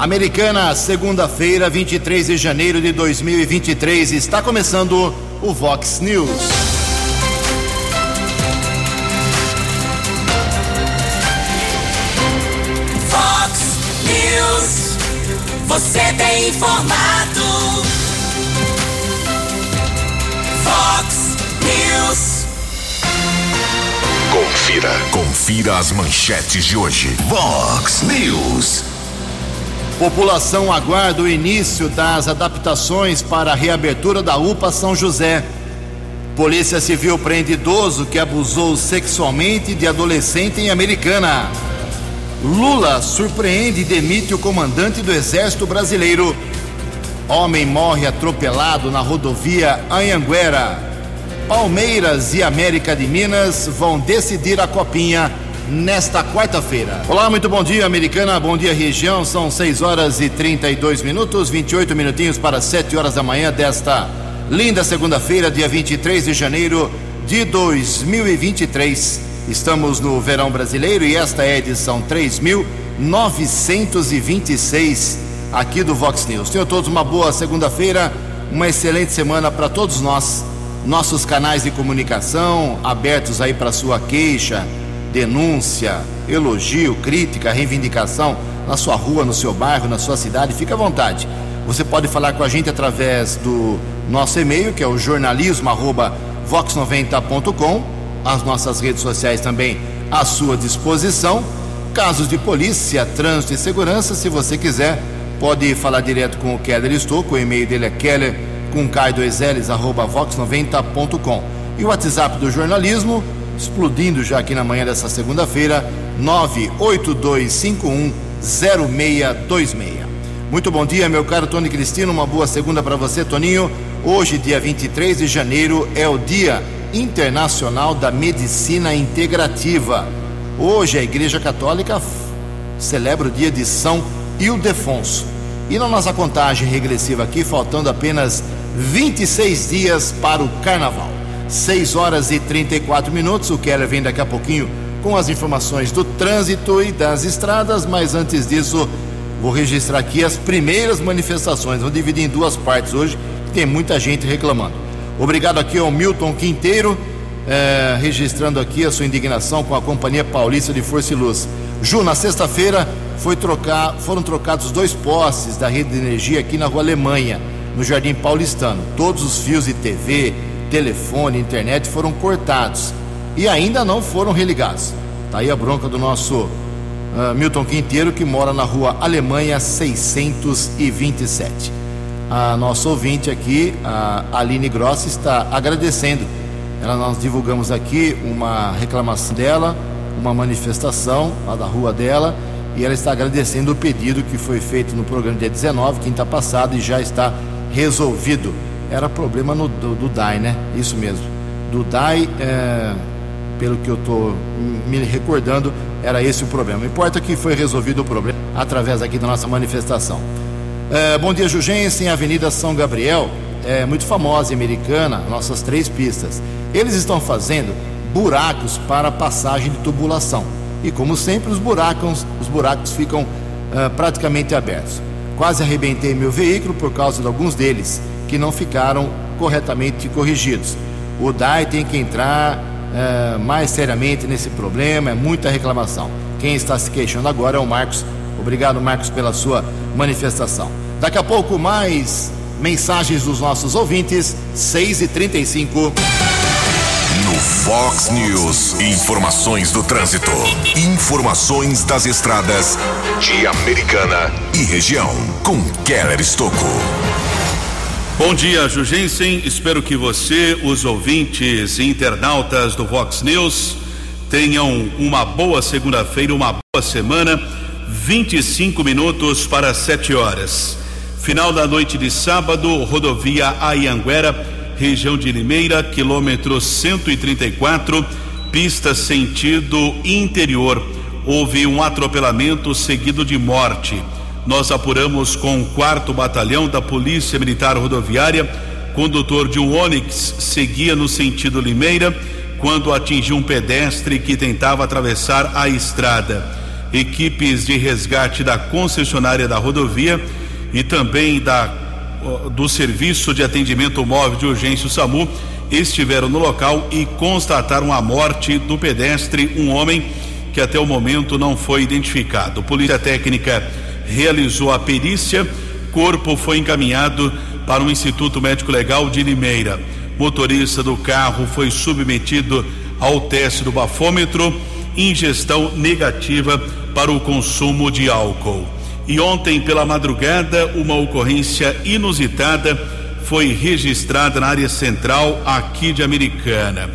Americana, segunda-feira, 23 de janeiro de 2023. Está começando o Vox News. Vox News. Você tem informado. Vox News. Confira. Confira as manchetes de hoje. Vox News. População aguarda o início das adaptações para a reabertura da UPA São José. Polícia Civil prende idoso que abusou sexualmente de adolescente em Americana. Lula surpreende e demite o comandante do Exército Brasileiro. Homem morre atropelado na rodovia Anhanguera. Palmeiras e América de Minas vão decidir a copinha nesta quarta-feira. Olá, muito bom dia, Americana. Bom dia, região. São 6 horas e 32 minutos, 28 minutinhos para 7 horas da manhã desta linda segunda-feira, dia 23 de janeiro de 2023. Estamos no verão brasileiro e esta é a edição 3926 aqui do Vox News. Tenham todos uma boa segunda-feira, uma excelente semana para todos nós. Nossos canais de comunicação abertos aí para sua queixa, denúncia, elogio, crítica, reivindicação na sua rua, no seu bairro, na sua cidade, fique à vontade. Você pode falar com a gente através do nosso e-mail, que é o jornalismo@vox90.com, as nossas redes sociais também à sua disposição. Casos de polícia, trânsito e segurança, se você quiser, pode falar direto com o Keller Estouco, o e-mail dele é keller com vox90.com. E o WhatsApp do jornalismo explodindo já aqui na manhã dessa segunda-feira, 982510626. Muito bom dia, meu caro Tony Cristino, uma boa segunda para você, Toninho. Hoje, dia 23 de janeiro, é o Dia Internacional da Medicina Integrativa. Hoje a Igreja Católica celebra o dia de São Ildefonso. E na nossa contagem regressiva aqui, faltando apenas 26 dias para o Carnaval. 6 horas e 34 minutos. O Keller vem daqui a pouquinho com as informações do trânsito e das estradas, mas antes disso, vou registrar aqui as primeiras manifestações. Vou dividir em duas partes hoje, tem muita gente reclamando. Obrigado aqui ao Milton Quinteiro, eh, registrando aqui a sua indignação com a Companhia Paulista de Força e Luz. Ju, na sexta-feira foi trocar, foram trocados dois postes da rede de energia aqui na Rua Alemanha, no Jardim Paulistano. Todos os fios de TV, telefone, internet foram cortados e ainda não foram religados. Tá aí a bronca do nosso uh, Milton Quinteiro, que mora na rua Alemanha 627. A nossa ouvinte aqui, a Aline Gross, está agradecendo. Ela, nós divulgamos aqui uma reclamação dela, uma manifestação lá da rua dela, e ela está agradecendo o pedido que foi feito no programa dia 19, quinta passada, e já está resolvido era problema no, do, do DAI, né? Isso mesmo. Do DAI, é, pelo que eu estou me recordando, era esse o problema. Importa que foi resolvido o problema através aqui da nossa manifestação. É, bom dia, Jugensen, Avenida São Gabriel, é muito famosa, americana, nossas três pistas. Eles estão fazendo buracos para passagem de tubulação. E como sempre, os buracos, os buracos ficam é, praticamente abertos. Quase arrebentei meu veículo por causa de alguns deles que não ficaram corretamente corrigidos. O DAI tem que entrar é, mais seriamente nesse problema, é muita reclamação. Quem está se queixando agora é o Marcos. Obrigado, Marcos, pela sua manifestação. Daqui a pouco, mais mensagens dos nossos ouvintes, 6h35. No Fox News, informações do trânsito. Informações das estradas de Americana e região. Com Keller Estocco. Bom dia, Jugensen. Espero que você, os ouvintes e internautas do Vox News, tenham uma boa segunda-feira, uma boa semana. 25 minutos para 7 horas. Final da noite de sábado, rodovia Ayanguera, região de Limeira, quilômetro 134, pista sentido interior. Houve um atropelamento seguido de morte. Nós apuramos com o quarto batalhão da Polícia Militar Rodoviária. Condutor de um Onix seguia no sentido Limeira quando atingiu um pedestre que tentava atravessar a estrada. equipes de resgate da concessionária da rodovia e também da do Serviço de Atendimento Móvel de Urgência o SAMU estiveram no local e constataram a morte do pedestre, um homem que até o momento não foi identificado. Polícia Técnica realizou a perícia, corpo foi encaminhado para o Instituto Médico Legal de Limeira. Motorista do carro foi submetido ao teste do bafômetro, ingestão negativa para o consumo de álcool. E ontem pela madrugada, uma ocorrência inusitada foi registrada na área central aqui de Americana.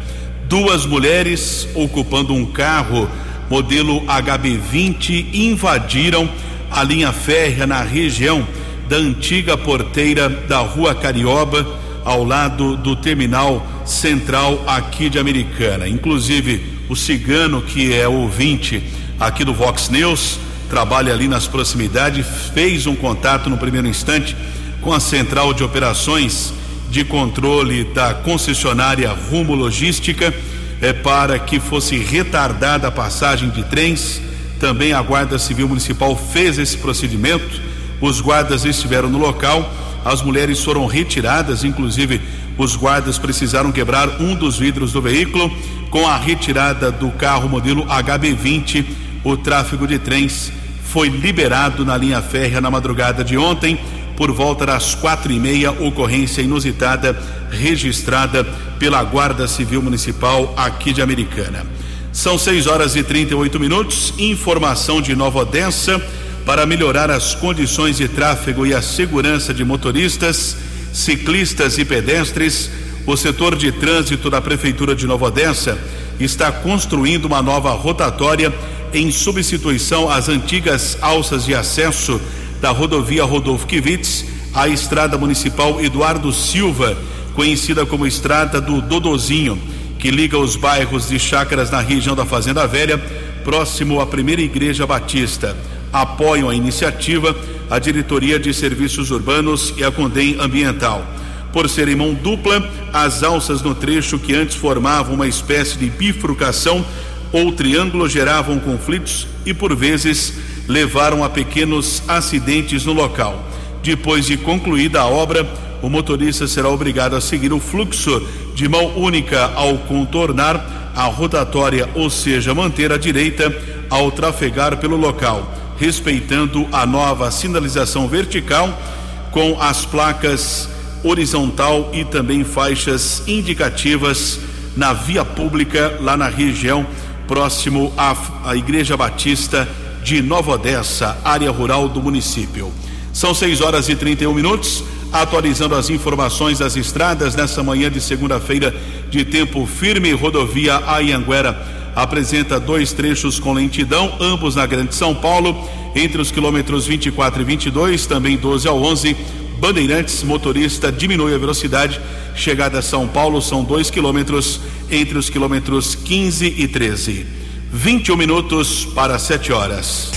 Duas mulheres ocupando um carro modelo HB20 invadiram a linha férrea na região da antiga porteira da Rua Carioba, ao lado do terminal central aqui de Americana. Inclusive, o cigano, que é ouvinte aqui do Vox News, trabalha ali nas proximidades, fez um contato no primeiro instante com a central de operações de controle da concessionária Rumo Logística é, para que fosse retardada a passagem de trens. Também a Guarda Civil Municipal fez esse procedimento. Os guardas estiveram no local, as mulheres foram retiradas, inclusive os guardas precisaram quebrar um dos vidros do veículo. Com a retirada do carro modelo HB20, o tráfego de trens foi liberado na linha férrea na madrugada de ontem por volta das quatro e meia, ocorrência inusitada registrada pela Guarda Civil Municipal aqui de Americana. São 6 horas e 38 minutos. Informação de Nova Odessa para melhorar as condições de tráfego e a segurança de motoristas, ciclistas e pedestres. O setor de trânsito da Prefeitura de Nova Odessa está construindo uma nova rotatória em substituição às antigas alças de acesso da rodovia Rodolfo Kivitz à estrada municipal Eduardo Silva, conhecida como estrada do Dodozinho, que liga os bairros de Chácaras na região da Fazenda Velha, próximo à primeira igreja batista. Apoiam a iniciativa a Diretoria de Serviços Urbanos e a Condem Ambiental. Por serem mão dupla, as alças no trecho que antes formavam uma espécie de bifurcação ou triângulo geravam conflitos e, por vezes, levaram a pequenos acidentes no local. Depois de concluída a obra, o motorista será obrigado a seguir o fluxo de mão única ao contornar a rotatória, ou seja, manter a direita ao trafegar pelo local, respeitando a nova sinalização vertical com as placas horizontal e também faixas indicativas na via pública lá na região próximo à, à Igreja Batista de Nova Odessa, área rural do município. São 6 horas e 31 minutos, atualizando as informações das estradas nessa manhã de segunda-feira de tempo firme. Rodovia Ayanguera apresenta dois trechos com lentidão, ambos na Grande São Paulo, entre os quilômetros 24 e 22, também 12 ao 11. Bandeirantes, motorista diminui a velocidade. Chegada a São Paulo são dois quilômetros entre os quilômetros 15 e 13. 21 minutos para 7 horas.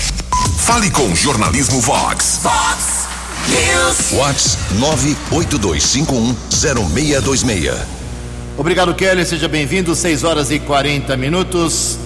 Fale com Jornalismo Vox. Vox News. Vox 982510626. Obrigado, Kelly. Seja bem-vindo. 6 horas e 40 minutos.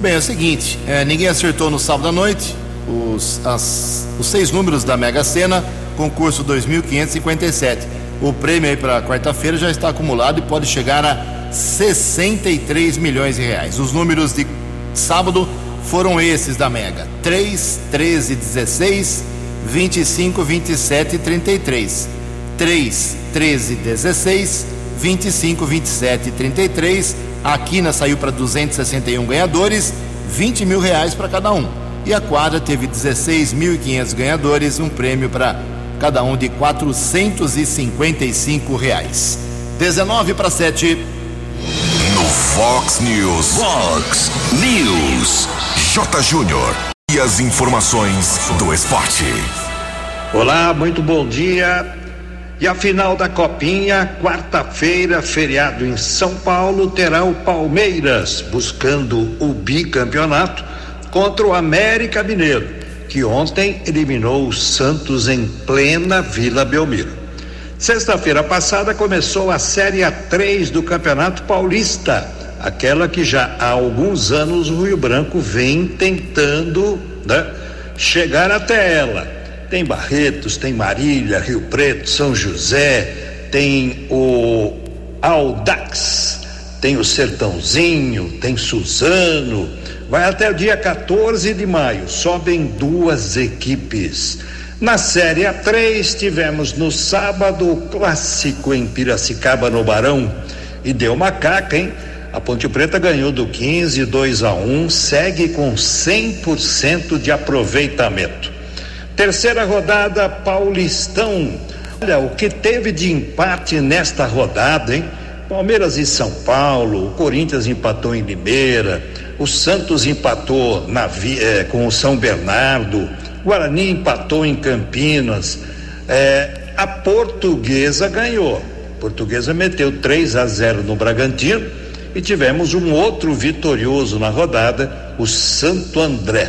Bem, é o seguinte: é, ninguém acertou no sábado à noite os, as, os seis números da Mega Sena, concurso 2557. O prêmio aí para quarta-feira já está acumulado e pode chegar a 63 milhões de reais. Os números de sábado foram esses da Mega: 3, 13, 16, 25, 27 e 33. 3, 13, 16, 25, 27 e 33. A quina saiu para 261 ganhadores, 20 mil reais para cada um. E a quadra teve 16.500 ganhadores, um prêmio para cada um de 455 reais. 19 para 7. No Fox News. Fox News. J. Júnior. E as informações do esporte. Olá, muito bom dia. E a final da Copinha, quarta-feira, feriado em São Paulo, terá o Palmeiras buscando o bicampeonato contra o América Mineiro, que ontem eliminou o Santos em plena Vila Belmiro. Sexta-feira passada começou a Série A3 do Campeonato Paulista, aquela que já há alguns anos o Rio Branco vem tentando né, chegar até ela. Tem Barretos, tem Marília, Rio Preto, São José, tem o Aldax, tem o Sertãozinho, tem Suzano. Vai até o dia 14 de maio, sobem duas equipes. Na Série A3, tivemos no sábado o clássico em Piracicaba, no Barão, e deu macaca, hein? A Ponte Preta ganhou do 15, 2 a 1, segue com 100% de aproveitamento. Terceira rodada, Paulistão. Olha, o que teve de empate nesta rodada, hein? Palmeiras e São Paulo, o Corinthians empatou em Limeira, o Santos empatou na, eh, com o São Bernardo, Guarani empatou em Campinas, eh, a Portuguesa ganhou. A Portuguesa meteu 3 a 0 no Bragantino e tivemos um outro vitorioso na rodada, o Santo André.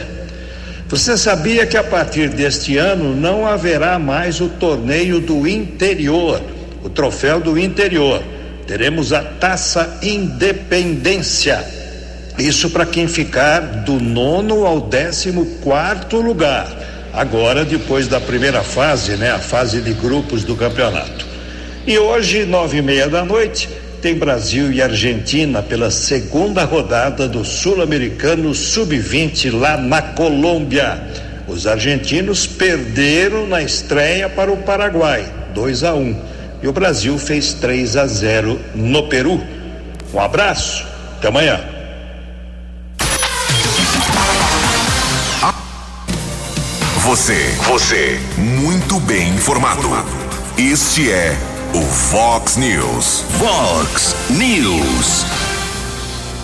Você sabia que a partir deste ano não haverá mais o torneio do interior, o troféu do interior. Teremos a Taça Independência. Isso para quem ficar do nono ao décimo quarto lugar. Agora, depois da primeira fase, né? A fase de grupos do campeonato. E hoje, nove e meia da noite, tem Brasil e Argentina pela segunda rodada do Sul-Americano Sub-20 lá na Colômbia. Os argentinos perderam na estreia para o Paraguai, 2 a 1. Um, e o Brasil fez 3 a 0 no Peru. Um abraço, até amanhã. Você, você, muito bem informado. Este é o Fox News. Fox News.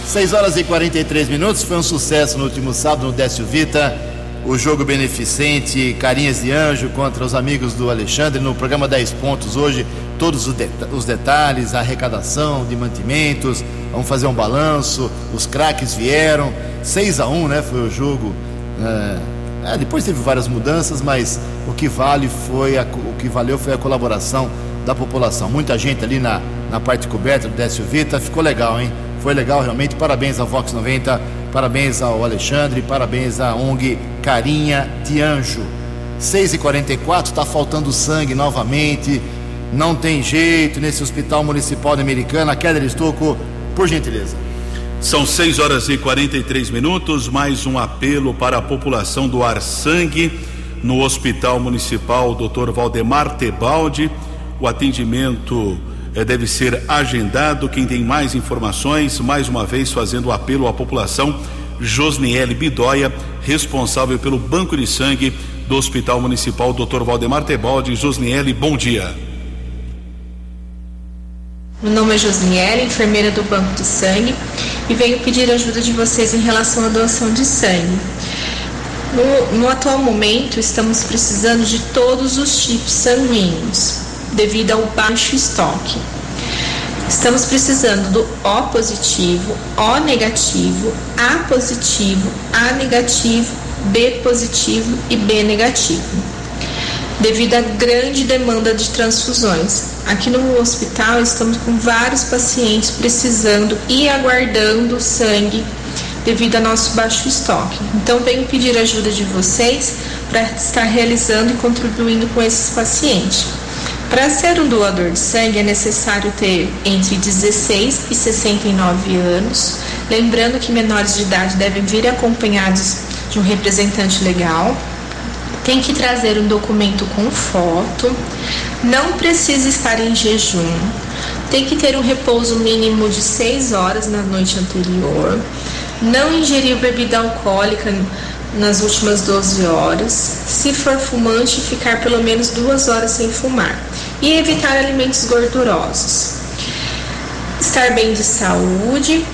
6 horas e 43 minutos. Foi um sucesso no último sábado no Décio Vita. O jogo beneficente Carinhas de Anjo contra os amigos do Alexandre no programa 10 Pontos. Hoje, todos os, os detalhes, a arrecadação de mantimentos. Vamos fazer um balanço. Os craques vieram. 6 a 1 né? Foi o jogo. É, é, depois teve várias mudanças, mas o que vale foi a, o que valeu foi a colaboração da população. Muita gente ali na, na parte coberta do Décio Vita, ficou legal, hein? Foi legal realmente. Parabéns ao Vox 90, parabéns ao Alexandre, parabéns à ONG Carinha de Anjo. 6h44, está faltando sangue novamente. Não tem jeito nesse hospital municipal de Americana. Keller Estocco, por gentileza. São 6 horas e 43 minutos. Mais um apelo para a população doar sangue no Hospital Municipal Dr. Valdemar Tebaldi o atendimento eh, deve ser agendado. Quem tem mais informações, mais uma vez fazendo o apelo à população, Josniele Bidóia, responsável pelo Banco de Sangue do Hospital Municipal Dr. Valdemar Tebaldi. Josniele, bom dia. Meu nome é Josniele, enfermeira do Banco de Sangue, e venho pedir ajuda de vocês em relação à doação de sangue. No, no atual momento, estamos precisando de todos os tipos sanguíneos devido ao baixo estoque. Estamos precisando do O positivo, O negativo, A positivo, A negativo, B positivo e B negativo. Devido à grande demanda de transfusões. Aqui no hospital estamos com vários pacientes precisando e aguardando sangue devido ao nosso baixo estoque. Então venho pedir ajuda de vocês para estar realizando e contribuindo com esses pacientes. Para ser um doador de sangue é necessário ter entre 16 e 69 anos, lembrando que menores de idade devem vir acompanhados de um representante legal. Tem que trazer um documento com foto, não precisa estar em jejum, tem que ter um repouso mínimo de 6 horas na noite anterior, não ingerir bebida alcoólica nas últimas 12 horas, se for fumante, ficar pelo menos duas horas sem fumar e evitar alimentos gordurosos. Estar bem de saúde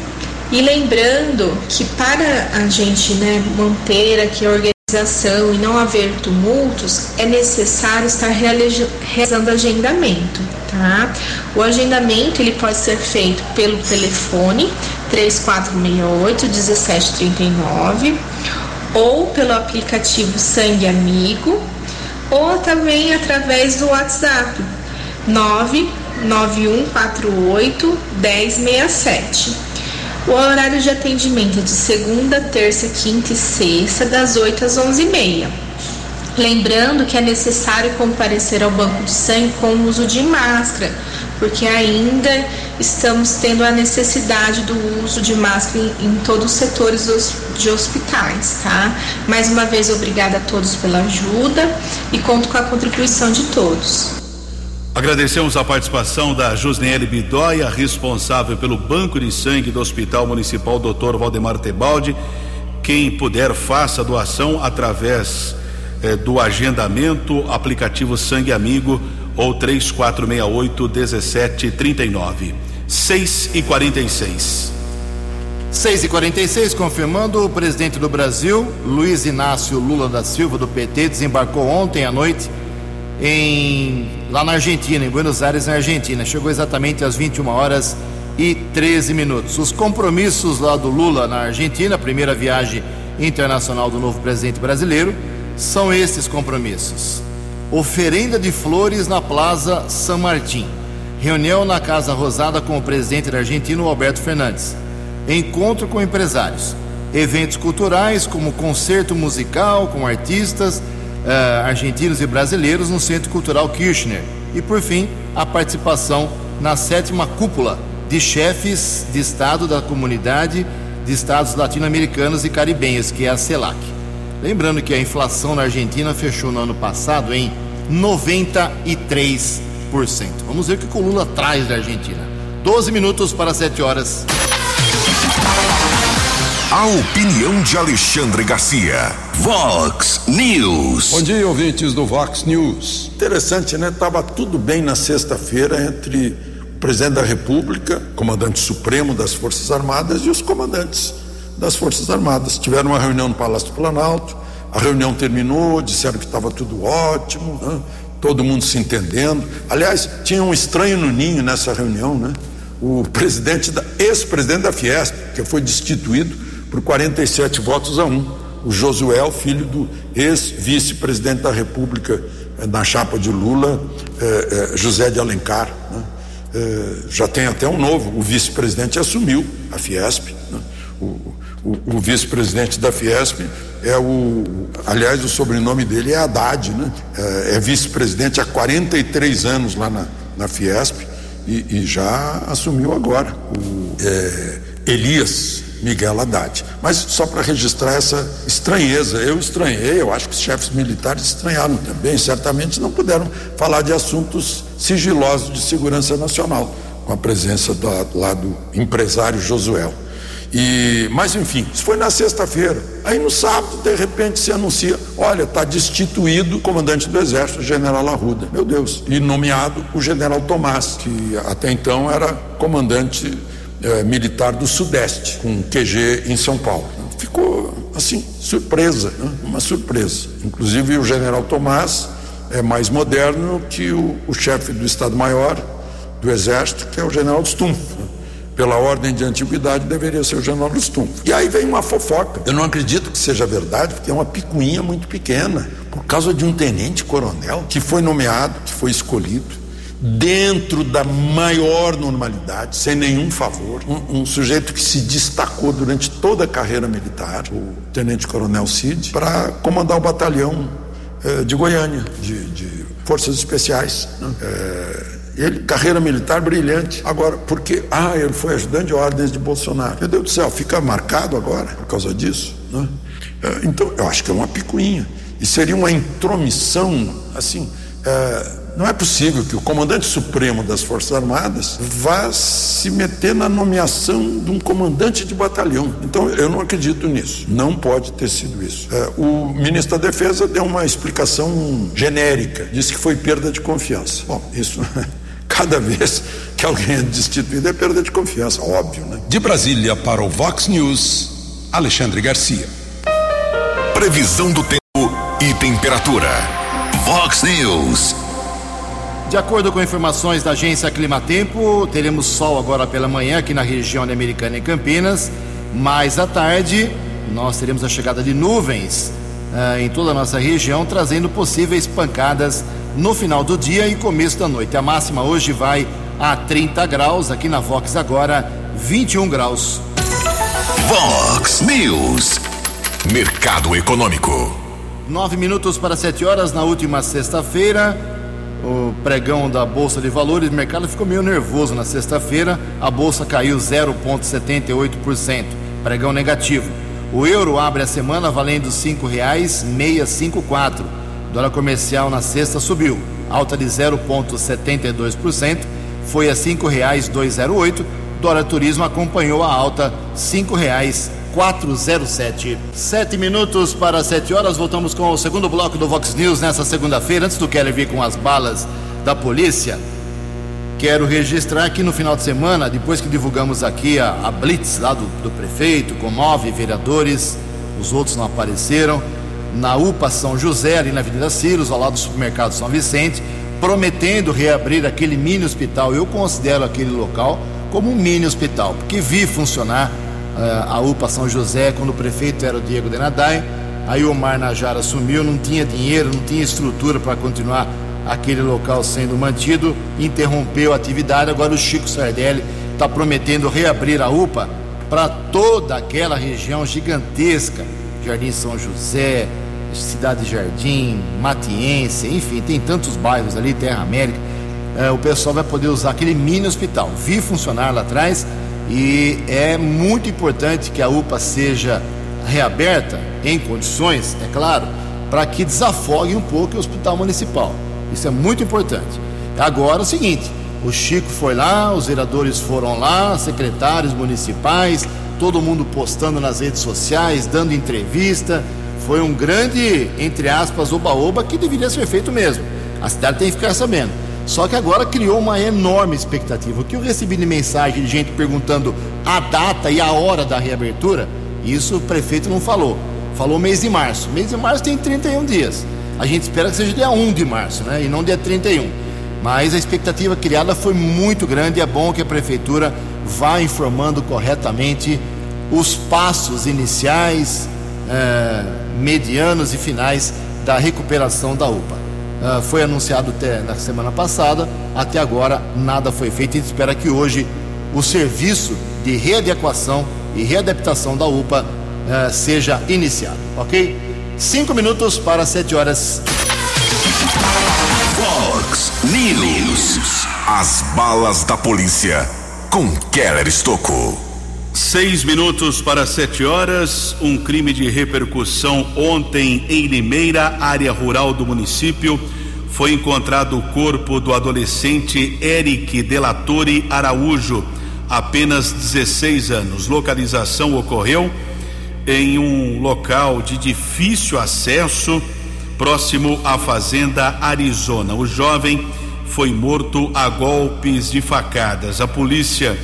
e lembrando que para a gente né, manter aqui a organização e não haver tumultos, é necessário estar realizando agendamento, tá? O agendamento ele pode ser feito pelo telefone 3468 1739 ou pelo aplicativo Sangue Amigo ou também através do WhatsApp 99148 1067. O horário de atendimento é de segunda, terça, quinta e sexta, das 8 às 11h30. Lembrando que é necessário comparecer ao banco de sangue com o uso de máscara, porque ainda estamos tendo a necessidade do uso de máscara em, em todos os setores dos, de hospitais, tá? Mais uma vez, obrigada a todos pela ajuda e conto com a contribuição de todos. Agradecemos a participação da Josniele Bidóia, responsável pelo Banco de Sangue do Hospital Municipal Dr. Valdemar Tebaldi. Quem puder, faça a doação através eh, do agendamento, aplicativo Sangue Amigo ou 3468 1739. 6 e 46. 6 e 46 confirmando o presidente do Brasil, Luiz Inácio Lula da Silva, do PT, desembarcou ontem à noite em lá na Argentina, em Buenos Aires, na Argentina. Chegou exatamente às 21 horas e 13 minutos. Os compromissos lá do Lula na Argentina, primeira viagem internacional do novo presidente brasileiro, são estes compromissos: oferenda de flores na Plaza San Martín, reunião na Casa Rosada com o presidente da Argentina, Alberto Fernandes, encontro com empresários, eventos culturais como concerto musical com artistas uh, argentinos e brasileiros no Centro Cultural Kirchner. E, por fim, a participação na sétima cúpula de chefes de Estado da Comunidade de Estados Latino-Americanos e Caribenhos, que é a CELAC. Lembrando que a inflação na Argentina fechou no ano passado em 93%. Vamos ver o que o Lula traz da Argentina. 12 minutos para 7 horas. A opinião de Alexandre Garcia. Vox News. Bom dia, ouvintes do Vox News. Interessante, né? Tava tudo bem na sexta-feira entre o presidente da República, comandante supremo das Forças Armadas, e os comandantes das Forças Armadas. Tiveram uma reunião no Palácio do Planalto, a reunião terminou, disseram que estava tudo ótimo, né? todo mundo se entendendo. Aliás, tinha um estranho no ninho nessa reunião, né? O presidente da ex-presidente da Fiesp, que foi destituído por 47 votos a um. O Josué, filho do ex-vice-presidente da República eh, na chapa de Lula, eh, eh, José de Alencar. Né? já tem até um novo, o vice-presidente assumiu a Fiesp. Né? O, o, o vice-presidente da Fiesp é o. Aliás, o sobrenome dele é Haddad, né? É, é vice-presidente há 43 anos lá na, na Fiesp e, e já assumiu agora. O é, Elias Miguel Haddad. Mas só para registrar essa estranheza, eu estranhei, eu acho que os chefes militares estranharam também, certamente não puderam falar de assuntos sigilosos de segurança nacional, com a presença do, lá do empresário Josué. E, mas enfim, isso foi na sexta-feira. Aí no sábado, de repente, se anuncia: olha, está destituído o comandante do Exército, general Arruda. Meu Deus. E nomeado o general Tomás, que até então era comandante eh, militar do Sudeste, com QG em São Paulo. Ficou assim, surpresa, né? uma surpresa. Inclusive o general Tomás é mais moderno que o, o chefe do Estado-Maior do Exército, que é o general Stumpf. Pela ordem de antiguidade, deveria ser o general Stumpf. E aí vem uma fofoca. Eu não acredito que seja verdade, porque é uma picuinha muito pequena. Por causa de um tenente-coronel que foi nomeado, que foi escolhido dentro da maior normalidade, sem nenhum favor. Um, um, sujeito que se destacou durante toda a carreira militar, o tenente-coronel Cid, para comandar o batalhão eh, de Goiânia, de, de Forças Especiais. Eh, ele, carreira militar brilhante. Agora, porque, ah, ele foi ajudante de ordens de Bolsonaro. Meu Deus do céu, fica marcado agora por causa disso. Né? Eh, então, eu acho que é uma picuinha. E seria uma intromissão, assim. Eh, não é possível que o comandante supremo das Forças Armadas vá se meter na nomeação de um comandante de batalhão. Então, eu não acredito nisso. Não pode ter sido isso. É, o ministro da Defesa deu uma explicação genérica, disse que foi perda de confiança. Bom, isso. Cada vez que alguém é destituído é perda de confiança, óbvio, né? De Brasília para o Vox News, Alexandre Garcia. Previsão do tempo e temperatura. Vox News. De acordo com informações da agência Climatempo, teremos sol agora pela manhã aqui na região Americana e Campinas, mais à tarde nós teremos a chegada de nuvens uh, em toda a nossa região, trazendo possíveis pancadas no final do dia e começo da noite. A máxima hoje vai a 30 graus, aqui na Vox agora 21 graus. Vox News. Mercado Econômico. Nove minutos para sete horas na última sexta-feira. O pregão da Bolsa de Valores, o mercado ficou meio nervoso na sexta-feira. A bolsa caiu 0,78%, pregão negativo. O euro abre a semana valendo R$ 5,654. Dólar comercial na sexta subiu, alta de 0,72%, foi a R$ 5,208. Dólar turismo acompanhou a alta R$ 5,407. Sete minutos para sete horas, voltamos com o segundo bloco do Vox News nessa segunda-feira. Antes do Keller vir com as balas da polícia, quero registrar que no final de semana, depois que divulgamos aqui a, a Blitz lá do, do prefeito, com nove vereadores, os outros não apareceram, na UPA São José, ali na Avenida Ciros, ao lado do supermercado São Vicente, prometendo reabrir aquele mini hospital. Eu considero aquele local como um mini hospital, porque vi funcionar uh, a UPA São José quando o prefeito era o Diego Denadai, aí o Omar Najara assumiu, não tinha dinheiro, não tinha estrutura para continuar aquele local sendo mantido, interrompeu a atividade, agora o Chico Sardelli está prometendo reabrir a UPA para toda aquela região gigantesca, Jardim São José, Cidade Jardim, Matiense, enfim, tem tantos bairros ali, Terra América, é, o pessoal vai poder usar aquele mini hospital. Vi funcionar lá atrás e é muito importante que a UPA seja reaberta em condições, é claro, para que desafogue um pouco o hospital municipal. Isso é muito importante. Agora é o seguinte: o Chico foi lá, os vereadores foram lá, secretários municipais, todo mundo postando nas redes sociais, dando entrevista. Foi um grande, entre aspas, oba-oba que deveria ser feito mesmo. A cidade tem que ficar sabendo. Só que agora criou uma enorme expectativa. O que eu recebi de mensagem de gente perguntando a data e a hora da reabertura, isso o prefeito não falou. Falou mês de março. Mês de março tem 31 dias. A gente espera que seja dia 1 de março, né? E não dia 31. Mas a expectativa criada foi muito grande e é bom que a prefeitura vá informando corretamente os passos iniciais, eh, medianos e finais da recuperação da UPA. Uh, foi anunciado até na semana passada, até agora nada foi feito. Gente espera que hoje o serviço de readequação e readaptação da UPA uh, seja iniciado, ok? Cinco minutos para sete horas. Fox News. As balas da polícia com Keller Estocou. Seis minutos para sete horas. Um crime de repercussão ontem em Limeira, área rural do município. Foi encontrado o corpo do adolescente Eric Delatore Araújo, apenas 16 anos. Localização ocorreu em um local de difícil acesso, próximo à fazenda Arizona. O jovem foi morto a golpes de facadas. A polícia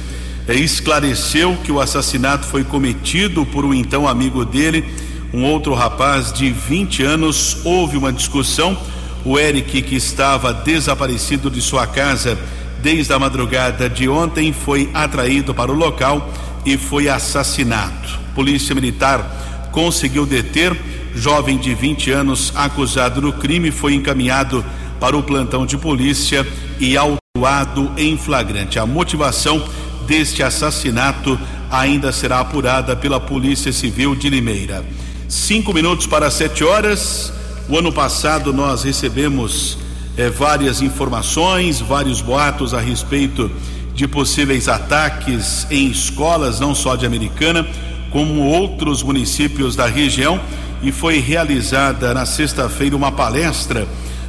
esclareceu que o assassinato foi cometido por um então amigo dele, um outro rapaz de 20 anos. Houve uma discussão. O Eric, que estava desaparecido de sua casa desde a madrugada de ontem, foi atraído para o local e foi assassinado. Polícia Militar conseguiu deter jovem de 20 anos acusado no crime, foi encaminhado para o plantão de polícia e autuado em flagrante. A motivação deste assassinato ainda será apurada pela Polícia Civil de Limeira. Cinco minutos para sete horas. O ano passado nós recebemos eh, várias informações, vários boatos a respeito de possíveis ataques em escolas, não só de Americana, como outros municípios da região, e foi realizada na sexta-feira uma palestra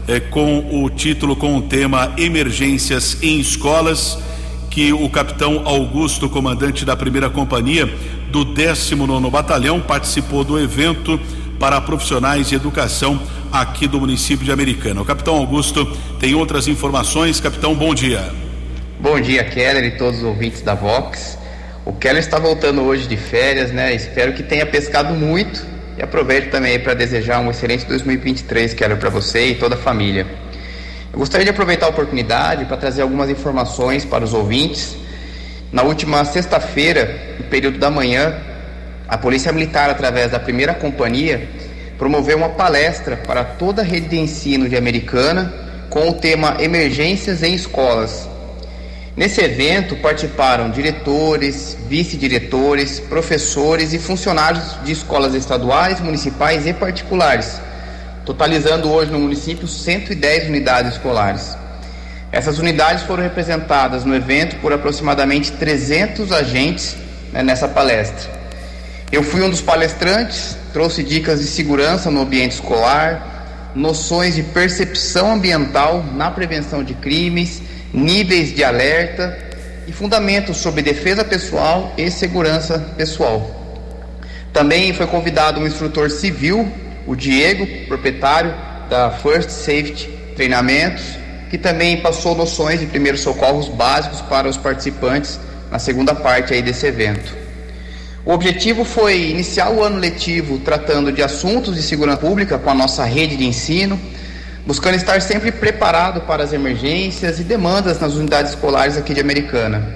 eh, com o título com o tema Emergências em Escolas que o capitão Augusto, comandante da primeira companhia do 19 Batalhão, participou do evento para profissionais de educação aqui do município de Americana. O capitão Augusto tem outras informações. Capitão, bom dia. Bom dia, Keller e todos os ouvintes da Vox. O Keller está voltando hoje de férias, né? Espero que tenha pescado muito e aproveito também para desejar um excelente 2023, Keller, para você e toda a família. Eu gostaria de aproveitar a oportunidade para trazer algumas informações para os ouvintes. Na última sexta-feira, no período da manhã, a Polícia Militar, através da primeira companhia, promoveu uma palestra para toda a rede de ensino de Americana com o tema Emergências em Escolas. Nesse evento participaram diretores, vice-diretores, professores e funcionários de escolas estaduais, municipais e particulares, totalizando hoje no município 110 unidades escolares. Essas unidades foram representadas no evento por aproximadamente 300 agentes né, nessa palestra. Eu fui um dos palestrantes, trouxe dicas de segurança no ambiente escolar, noções de percepção ambiental na prevenção de crimes níveis de alerta e fundamentos sobre defesa pessoal e segurança pessoal. Também foi convidado um instrutor civil, o Diego, proprietário da First Safety Treinamentos, que também passou noções de primeiros socorros básicos para os participantes na segunda parte aí desse evento. O objetivo foi iniciar o ano letivo tratando de assuntos de segurança pública com a nossa rede de ensino, buscando estar sempre preparado para as emergências e demandas nas unidades escolares aqui de Americana.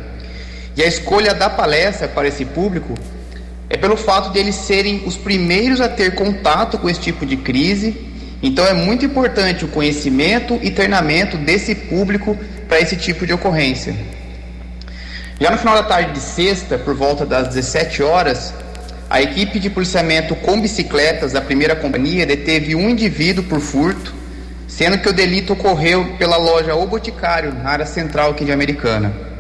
E a escolha da palestra para esse público é pelo fato de eles serem os primeiros a ter contato com esse tipo de crise. Então é muito importante o conhecimento e treinamento desse público para esse tipo de ocorrência. Já no final da tarde de sexta, por volta das 17 horas, a equipe de policiamento com bicicletas da primeira companhia deteve um indivíduo por furto sendo que o delito ocorreu pela loja O Boticário, na área central aqui de Americana.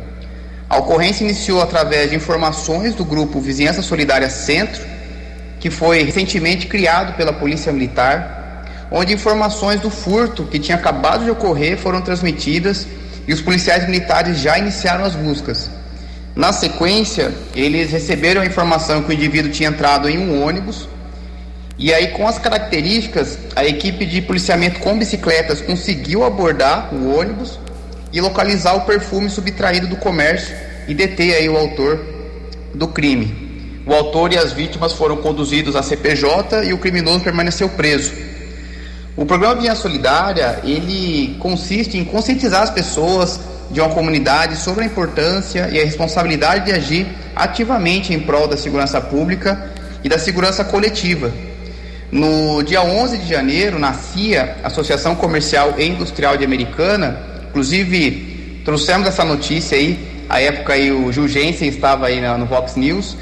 A ocorrência iniciou através de informações do grupo Vizinhança Solidária Centro, que foi recentemente criado pela Polícia Militar, onde informações do furto que tinha acabado de ocorrer foram transmitidas e os policiais militares já iniciaram as buscas. Na sequência, eles receberam a informação que o indivíduo tinha entrado em um ônibus e aí, com as características, a equipe de policiamento com bicicletas conseguiu abordar o ônibus e localizar o perfume subtraído do comércio e deter aí o autor do crime. O autor e as vítimas foram conduzidos à CPJ e o criminoso permaneceu preso. O programa Vinha Solidária, ele consiste em conscientizar as pessoas de uma comunidade sobre a importância e a responsabilidade de agir ativamente em prol da segurança pública e da segurança coletiva no dia 11 de janeiro, nascia a Associação Comercial e Industrial de Americana. Inclusive, trouxemos essa notícia aí. A época aí o Gil Jensen estava aí no Vox News.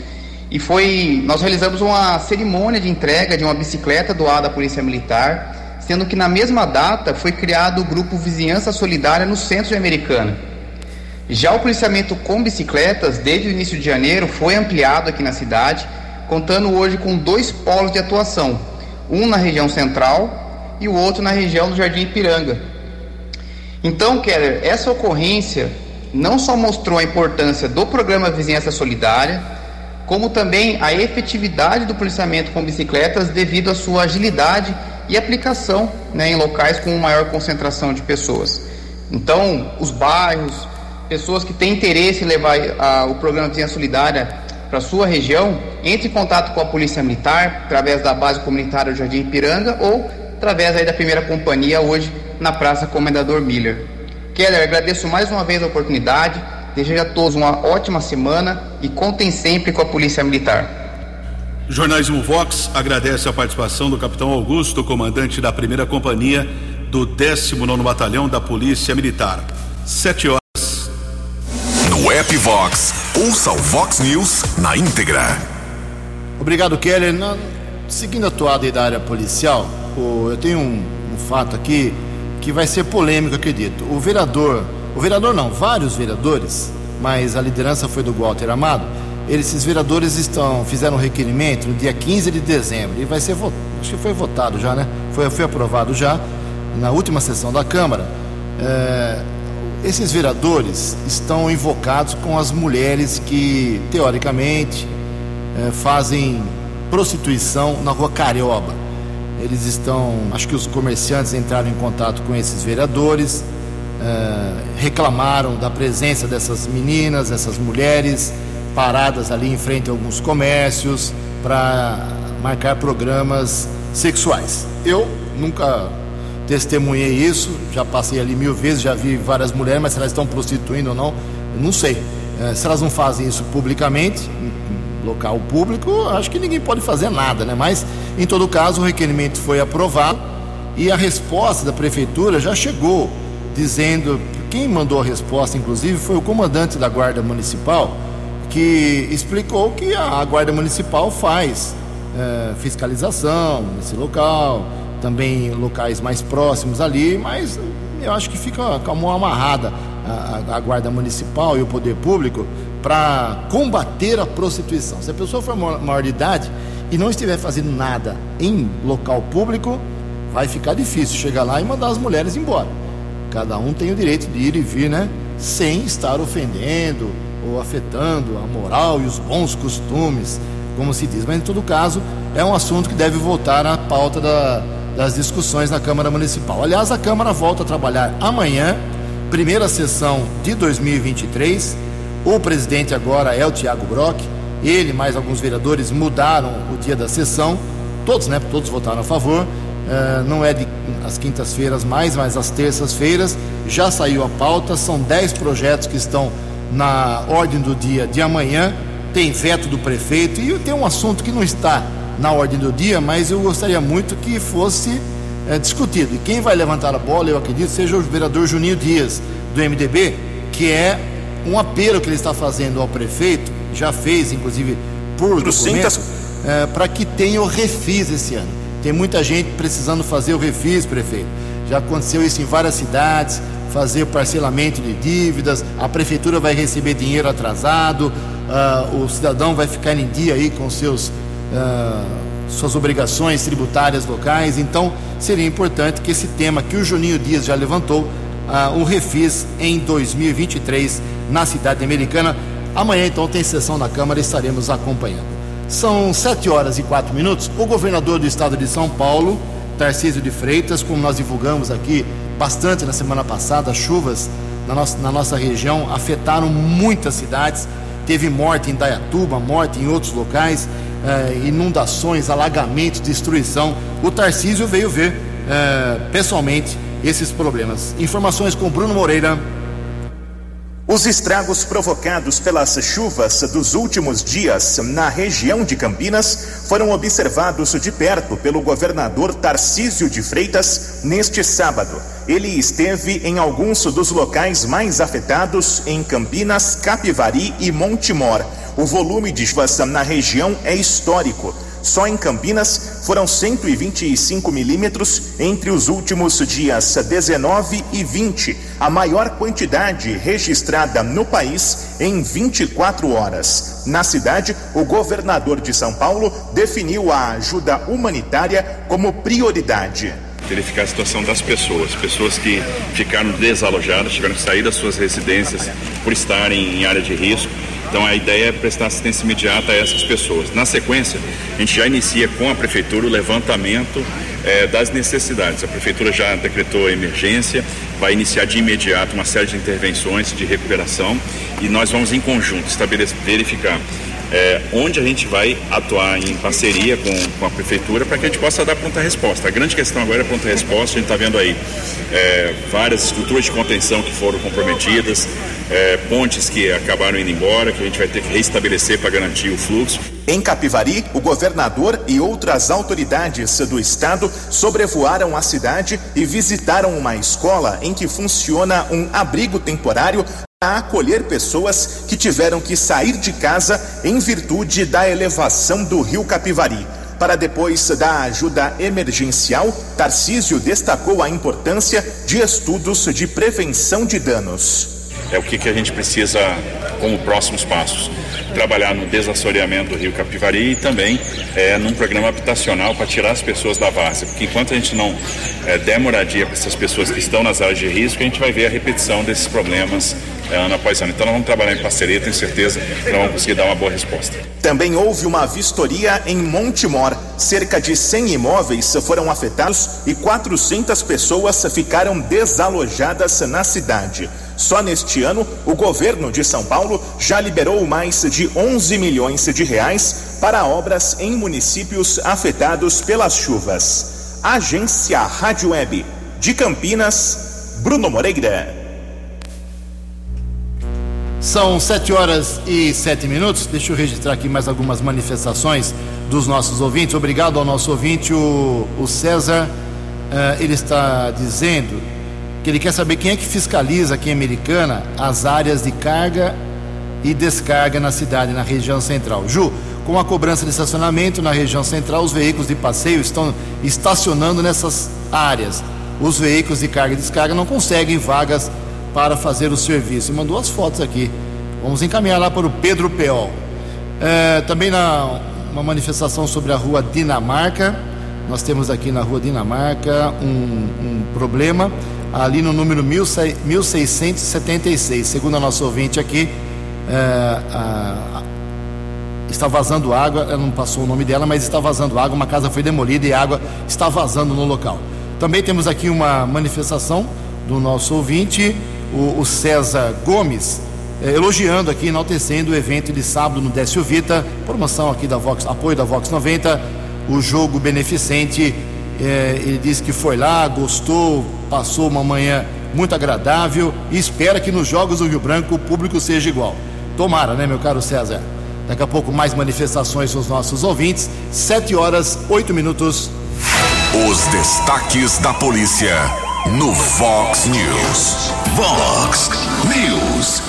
E foi, nós realizamos uma cerimônia de entrega de uma bicicleta doada à Polícia Militar, sendo que na mesma data foi criado o grupo Vizinhança Solidária no centro de Americana. Já o policiamento com bicicletas, desde o início de janeiro, foi ampliado aqui na cidade, contando hoje com dois polos de atuação, um na região central e o outro na região do Jardim Ipiranga. Então, Keller, essa ocorrência não só mostrou a importância do programa Vizinhança Solidária, como também a efetividade do policiamento com bicicletas devido à sua agilidade e aplicação né, em locais com maior concentração de pessoas. Então, os bairros, pessoas que têm interesse em levar a, o programa Vizinhança Solidária para sua região, entre em contato com a Polícia Militar através da base comunitária do Jardim Ipiranga ou através aí da primeira companhia hoje na Praça Comendador Miller. Keller, agradeço mais uma vez a oportunidade, desejo a todos uma ótima semana e contem sempre com a Polícia Militar. Jornalismo Vox agradece a participação do capitão Augusto, comandante da primeira companhia do 19 Batalhão da Polícia Militar. Sete horas. No app Vox, ouça o Vox News na íntegra. Obrigado, Keller. Na, seguindo a toada da área policial, eu tenho um, um, fato aqui que vai ser polêmico, acredito. O vereador, o vereador não, vários vereadores, mas a liderança foi do Walter Amado. Esses vereadores estão fizeram um requerimento no dia 15 de dezembro e vai ser acho que foi votado já, né? Foi, foi aprovado já na última sessão da Câmara. É, esses vereadores estão invocados com as mulheres que, teoricamente, eh, fazem prostituição na rua Carioba. Eles estão, acho que os comerciantes entraram em contato com esses vereadores, eh, reclamaram da presença dessas meninas, essas mulheres, paradas ali em frente a alguns comércios para marcar programas sexuais. Eu nunca testemunhei isso, já passei ali mil vezes, já vi várias mulheres, mas se elas estão prostituindo ou não, não sei. É, se elas não fazem isso publicamente, local público, acho que ninguém pode fazer nada, né? Mas, em todo caso, o requerimento foi aprovado e a resposta da prefeitura já chegou, dizendo quem mandou a resposta, inclusive, foi o comandante da Guarda Municipal, que explicou que a Guarda Municipal faz é, fiscalização nesse local, também locais mais próximos ali, mas eu acho que fica com a mão amarrada a, a Guarda Municipal e o Poder Público para combater a prostituição. Se a pessoa for maior de idade e não estiver fazendo nada em local público, vai ficar difícil chegar lá e mandar as mulheres embora. Cada um tem o direito de ir e vir, né? Sem estar ofendendo ou afetando a moral e os bons costumes, como se diz. Mas em todo caso, é um assunto que deve voltar à pauta da, das discussões na Câmara Municipal. Aliás, a Câmara volta a trabalhar amanhã, primeira sessão de 2023. O presidente agora é o Tiago Brock. Ele mais alguns vereadores mudaram o dia da sessão. Todos, né? Todos votaram a favor. Uh, não é de as quintas-feiras mais, mas as terças-feiras. Já saiu a pauta. São 10 projetos que estão na ordem do dia de amanhã. Tem veto do prefeito e tem um assunto que não está na ordem do dia, mas eu gostaria muito que fosse é, discutido. E quem vai levantar a bola, eu acredito, seja o vereador Juninho Dias, do MDB, que é um apelo que ele está fazendo ao prefeito, já fez, inclusive, por documento, é, para que tenha o refis esse ano. Tem muita gente precisando fazer o refis, prefeito. Já aconteceu isso em várias cidades, fazer o parcelamento de dívidas, a prefeitura vai receber dinheiro atrasado, uh, o cidadão vai ficar em dia aí com seus, uh, suas obrigações tributárias locais. Então, seria importante que esse tema que o Juninho Dias já levantou, uh, o refis em 2023 na cidade americana. Amanhã, então, tem sessão na Câmara e estaremos acompanhando. São sete horas e quatro minutos. O governador do estado de São Paulo, Tarcísio de Freitas, como nós divulgamos aqui bastante na semana passada, as chuvas na nossa, na nossa região afetaram muitas cidades. Teve morte em Dayatuba, morte em outros locais, eh, inundações, alagamentos, destruição. O Tarcísio veio ver eh, pessoalmente esses problemas. Informações com Bruno Moreira. Os estragos provocados pelas chuvas dos últimos dias na região de Campinas foram observados de perto pelo governador Tarcísio de Freitas neste sábado. Ele esteve em alguns dos locais mais afetados em Campinas, Capivari e Montemor. O volume de chuvas na região é histórico. Só em Campinas foram 125 milímetros entre os últimos dias 19 e 20, a maior quantidade registrada no país em 24 horas. Na cidade, o governador de São Paulo definiu a ajuda humanitária como prioridade verificar a situação das pessoas, pessoas que ficaram desalojadas, tiveram que sair das suas residências por estarem em área de risco então a ideia é prestar assistência imediata a essas pessoas. Na sequência, a gente já inicia com a prefeitura o levantamento eh, das necessidades. A prefeitura já decretou a emergência, vai iniciar de imediato uma série de intervenções de recuperação e nós vamos em conjunto estabelecer, verificar é, onde a gente vai atuar em parceria com, com a prefeitura para que a gente possa dar pronta resposta. A grande questão agora é pronta resposta. A gente está vendo aí é, várias estruturas de contenção que foram comprometidas, é, pontes que acabaram indo embora, que a gente vai ter que restabelecer para garantir o fluxo. Em Capivari, o governador e outras autoridades do estado sobrevoaram a cidade e visitaram uma escola em que funciona um abrigo temporário a acolher pessoas que tiveram que sair de casa em virtude da elevação do rio Capivari. Para depois da ajuda emergencial, Tarcísio destacou a importância de estudos de prevenção de danos. É o que, que a gente precisa como próximos passos trabalhar no desassoreamento do rio Capivari e também é, num programa habitacional para tirar as pessoas da várzea, porque enquanto a gente não é, der moradia para essas pessoas que estão nas áreas de risco, a gente vai ver a repetição desses problemas ano após ano. Então nós vamos trabalhar em parceria, tenho certeza que nós vamos conseguir dar uma boa resposta. Também houve uma vistoria em Montemor. Cerca de 100 imóveis foram afetados e 400 pessoas ficaram desalojadas na cidade. Só neste ano, o governo de São Paulo já liberou mais de 11 milhões de reais para obras em municípios afetados pelas chuvas. Agência Rádio Web de Campinas, Bruno Moreira. São sete horas e sete minutos. Deixa eu registrar aqui mais algumas manifestações dos nossos ouvintes. Obrigado ao nosso ouvinte, o, o César. Uh, ele está dizendo que ele quer saber quem é que fiscaliza aqui em Americana as áreas de carga e descarga na cidade, na região central. Ju, com a cobrança de estacionamento na região central, os veículos de passeio estão estacionando nessas áreas. Os veículos de carga e descarga não conseguem vagas para fazer o serviço. Mandou as fotos aqui. Vamos encaminhar lá para o Pedro Peol. É, também na uma manifestação sobre a rua Dinamarca. Nós temos aqui na rua Dinamarca um, um problema ali no número 1676. Segundo a nossa ouvinte aqui, é, a, está vazando água, ela não passou o nome dela, mas está vazando água, uma casa foi demolida e água está vazando no local. Também temos aqui uma manifestação do nosso ouvinte, o, o César Gomes, eh, elogiando aqui, enaltecendo o evento de sábado no Décio Vita, promoção aqui da Vox, apoio da Vox 90, o jogo beneficente. Eh, ele disse que foi lá, gostou, passou uma manhã muito agradável e espera que nos Jogos do Rio Branco o público seja igual. Tomara, né, meu caro César? Daqui a pouco mais manifestações dos nossos ouvintes. Sete horas, oito minutos. Os destaques da polícia no Vox News. Vox News.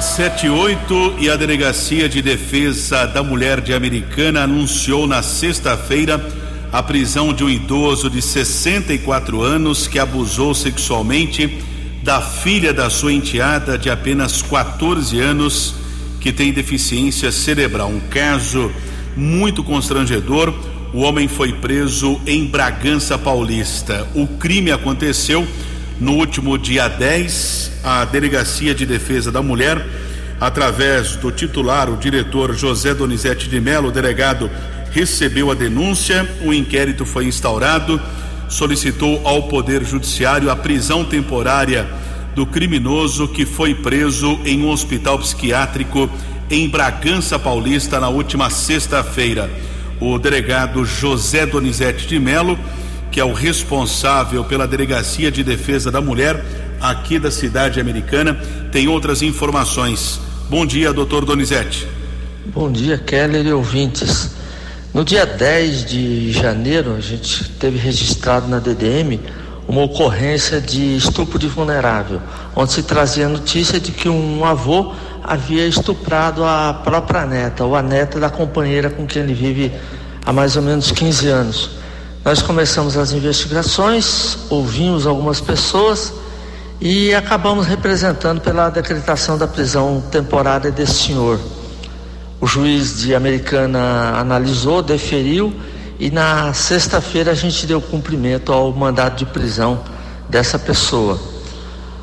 78 e a Delegacia de Defesa da Mulher de Americana anunciou na sexta-feira a prisão de um idoso de 64 anos que abusou sexualmente da filha da sua enteada de apenas 14 anos que tem deficiência cerebral. Um caso muito constrangedor. O homem foi preso em Bragança Paulista. O crime aconteceu no último dia 10. A Delegacia de Defesa da Mulher, através do titular, o diretor José Donizete de Mello, o delegado, recebeu a denúncia. O inquérito foi instaurado. Solicitou ao Poder Judiciário a prisão temporária do criminoso que foi preso em um hospital psiquiátrico em Bragança Paulista na última sexta-feira. O delegado José Donizete de Melo, que é o responsável pela Delegacia de Defesa da Mulher aqui da cidade americana, tem outras informações. Bom dia, doutor Donizete. Bom dia, Keller e ouvintes. No dia 10 de janeiro, a gente teve registrado na DDM uma ocorrência de estupro de vulnerável, onde se trazia a notícia de que um avô havia estuprado a própria neta, ou a neta da companheira com quem ele vive há mais ou menos 15 anos. Nós começamos as investigações, ouvimos algumas pessoas e acabamos representando pela decretação da prisão temporária desse senhor. O juiz de Americana analisou, deferiu e na sexta-feira a gente deu cumprimento ao mandado de prisão dessa pessoa.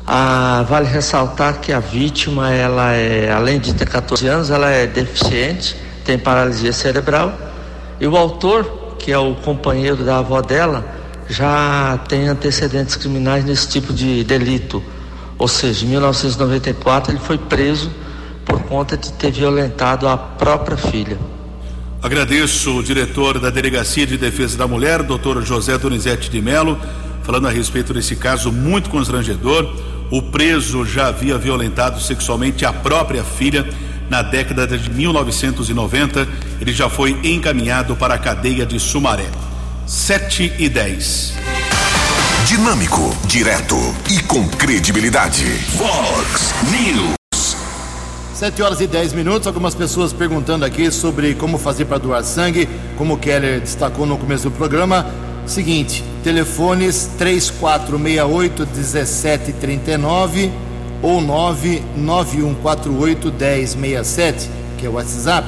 Ah, vale ressaltar que a vítima, ela é, além de ter 14 anos, ela é deficiente, tem paralisia cerebral, e o autor, que é o companheiro da avó dela, já tem antecedentes criminais nesse tipo de delito. Ou seja, em 1994 ele foi preso por conta de ter violentado a própria filha. Agradeço o diretor da Delegacia de Defesa da Mulher, doutor José Donizete de Melo, falando a respeito desse caso muito constrangedor. O preso já havia violentado sexualmente a própria filha na década de 1990. Ele já foi encaminhado para a cadeia de Sumaré. 7 e 10. Dinâmico, direto e com credibilidade. Vox News. 7 horas e 10 minutos. Algumas pessoas perguntando aqui sobre como fazer para doar sangue, como o Keller destacou no começo do programa. Seguinte, telefones 3468 1739 ou 99148 1067, que é o WhatsApp.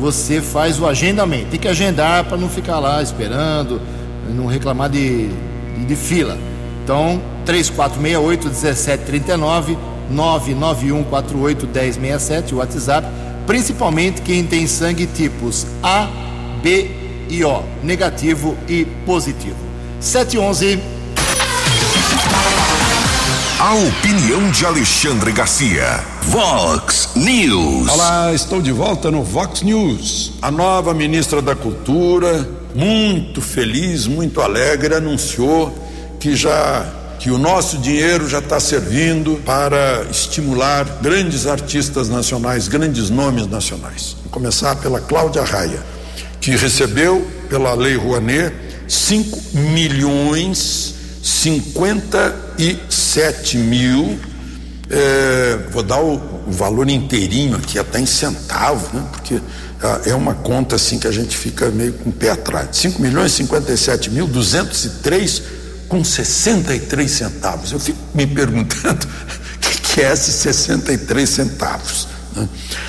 Você faz o agendamento. Tem que agendar para não ficar lá esperando, não reclamar de, de, de fila. Então, 3468 1739 991481067, o WhatsApp, principalmente quem tem sangue tipos A, B e O, negativo e positivo. 711. A opinião de Alexandre Garcia. Vox News. Olá, estou de volta no Vox News. A nova ministra da Cultura, muito feliz, muito alegre, anunciou que já que o nosso dinheiro já está servindo para estimular grandes artistas nacionais, grandes nomes nacionais. Vou começar pela Cláudia Raia, que recebeu pela Lei Rouanet 5 milhões 57 mil. É, vou dar o, o, valor inteirinho aqui, até em centavo, né? Porque ah, é uma conta assim que a gente fica meio com o pé atrás. 5 milhões 57 mil 203 com 63 centavos. Eu fico me perguntando o que, que é esses 63 centavos. Né?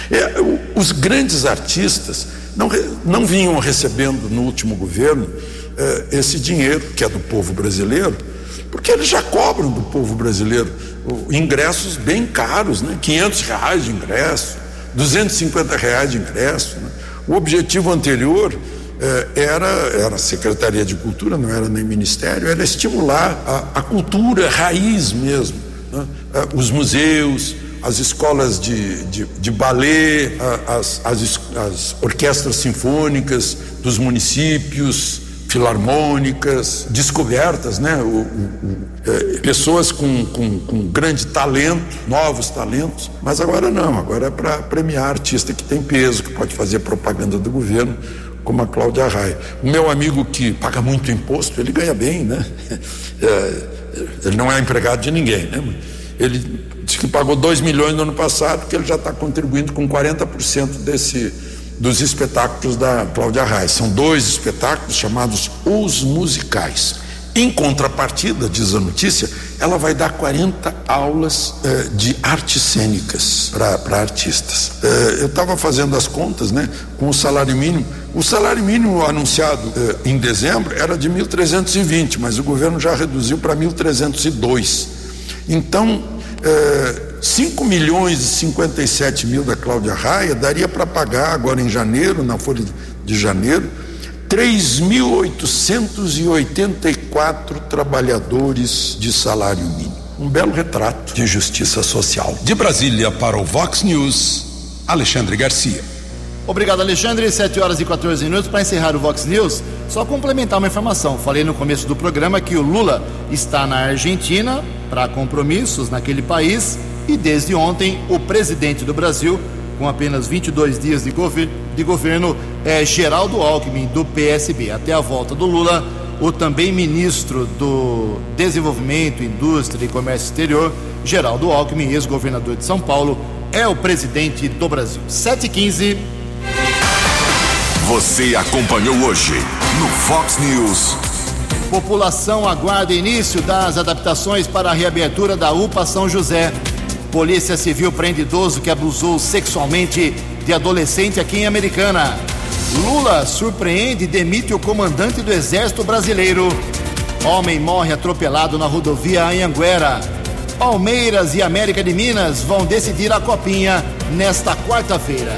É, os grandes artistas não, não vinham recebendo no último governo eh, esse dinheiro, que é do povo brasileiro, porque eles já cobram do povo brasileiro ingressos bem caros, né? 500 reais de ingresso, 250 reais de ingresso. Né? O objetivo anterior eh, era, era a Secretaria de Cultura, não era nem Ministério, era estimular a, a cultura raiz mesmo, né? Eh, os museus, as escolas de, de, de balé, as, as, as orquestras sinfônicas dos municípios, filarmônicas, descobertas, né? O, o, é, pessoas com, com, com, grande talento, novos talentos, mas agora não, agora é para premiar artista que tem peso, que pode fazer propaganda do governo, como a Cláudia Raia. O meu amigo que paga muito imposto, ele ganha bem, né? É, ele não é empregado de ninguém, né? Ele que pagou 2 milhões no ano passado, que ele já está contribuindo com 40% desse, dos espetáculos da Cláudia Reis. São dois espetáculos chamados Os Musicais. Em contrapartida, diz a notícia, ela vai dar 40 aulas eh, de artes cênicas para artistas. Eh, eu estava fazendo as contas né, com o salário mínimo. O salário mínimo anunciado eh, em dezembro era de 1.320, mas o governo já reduziu para 1.302. Então, 5 milhões e 57 mil da Cláudia Raia daria para pagar agora em janeiro, na folha de janeiro, 3.884 trabalhadores de salário mínimo. Um belo retrato de justiça social. De Brasília para o Vox News, Alexandre Garcia. Obrigado, Alexandre. 7 horas e 14 minutos para encerrar o Vox News. Só complementar uma informação. Falei no começo do programa que o Lula está na Argentina para compromissos naquele país e desde ontem o presidente do Brasil, com apenas 22 dias de, gover de governo, é Geraldo Alckmin, do PSB. Até a volta do Lula, o também ministro do Desenvolvimento, Indústria e Comércio Exterior, Geraldo Alckmin, ex-governador de São Paulo, é o presidente do Brasil. 7h15. Você acompanhou hoje no Fox News. População aguarda início das adaptações para a reabertura da UPA São José. Polícia Civil prende idoso que abusou sexualmente de adolescente aqui em Americana. Lula surpreende e demite o comandante do Exército Brasileiro. Homem morre atropelado na rodovia Anhanguera. Palmeiras e América de Minas vão decidir a copinha nesta quarta-feira.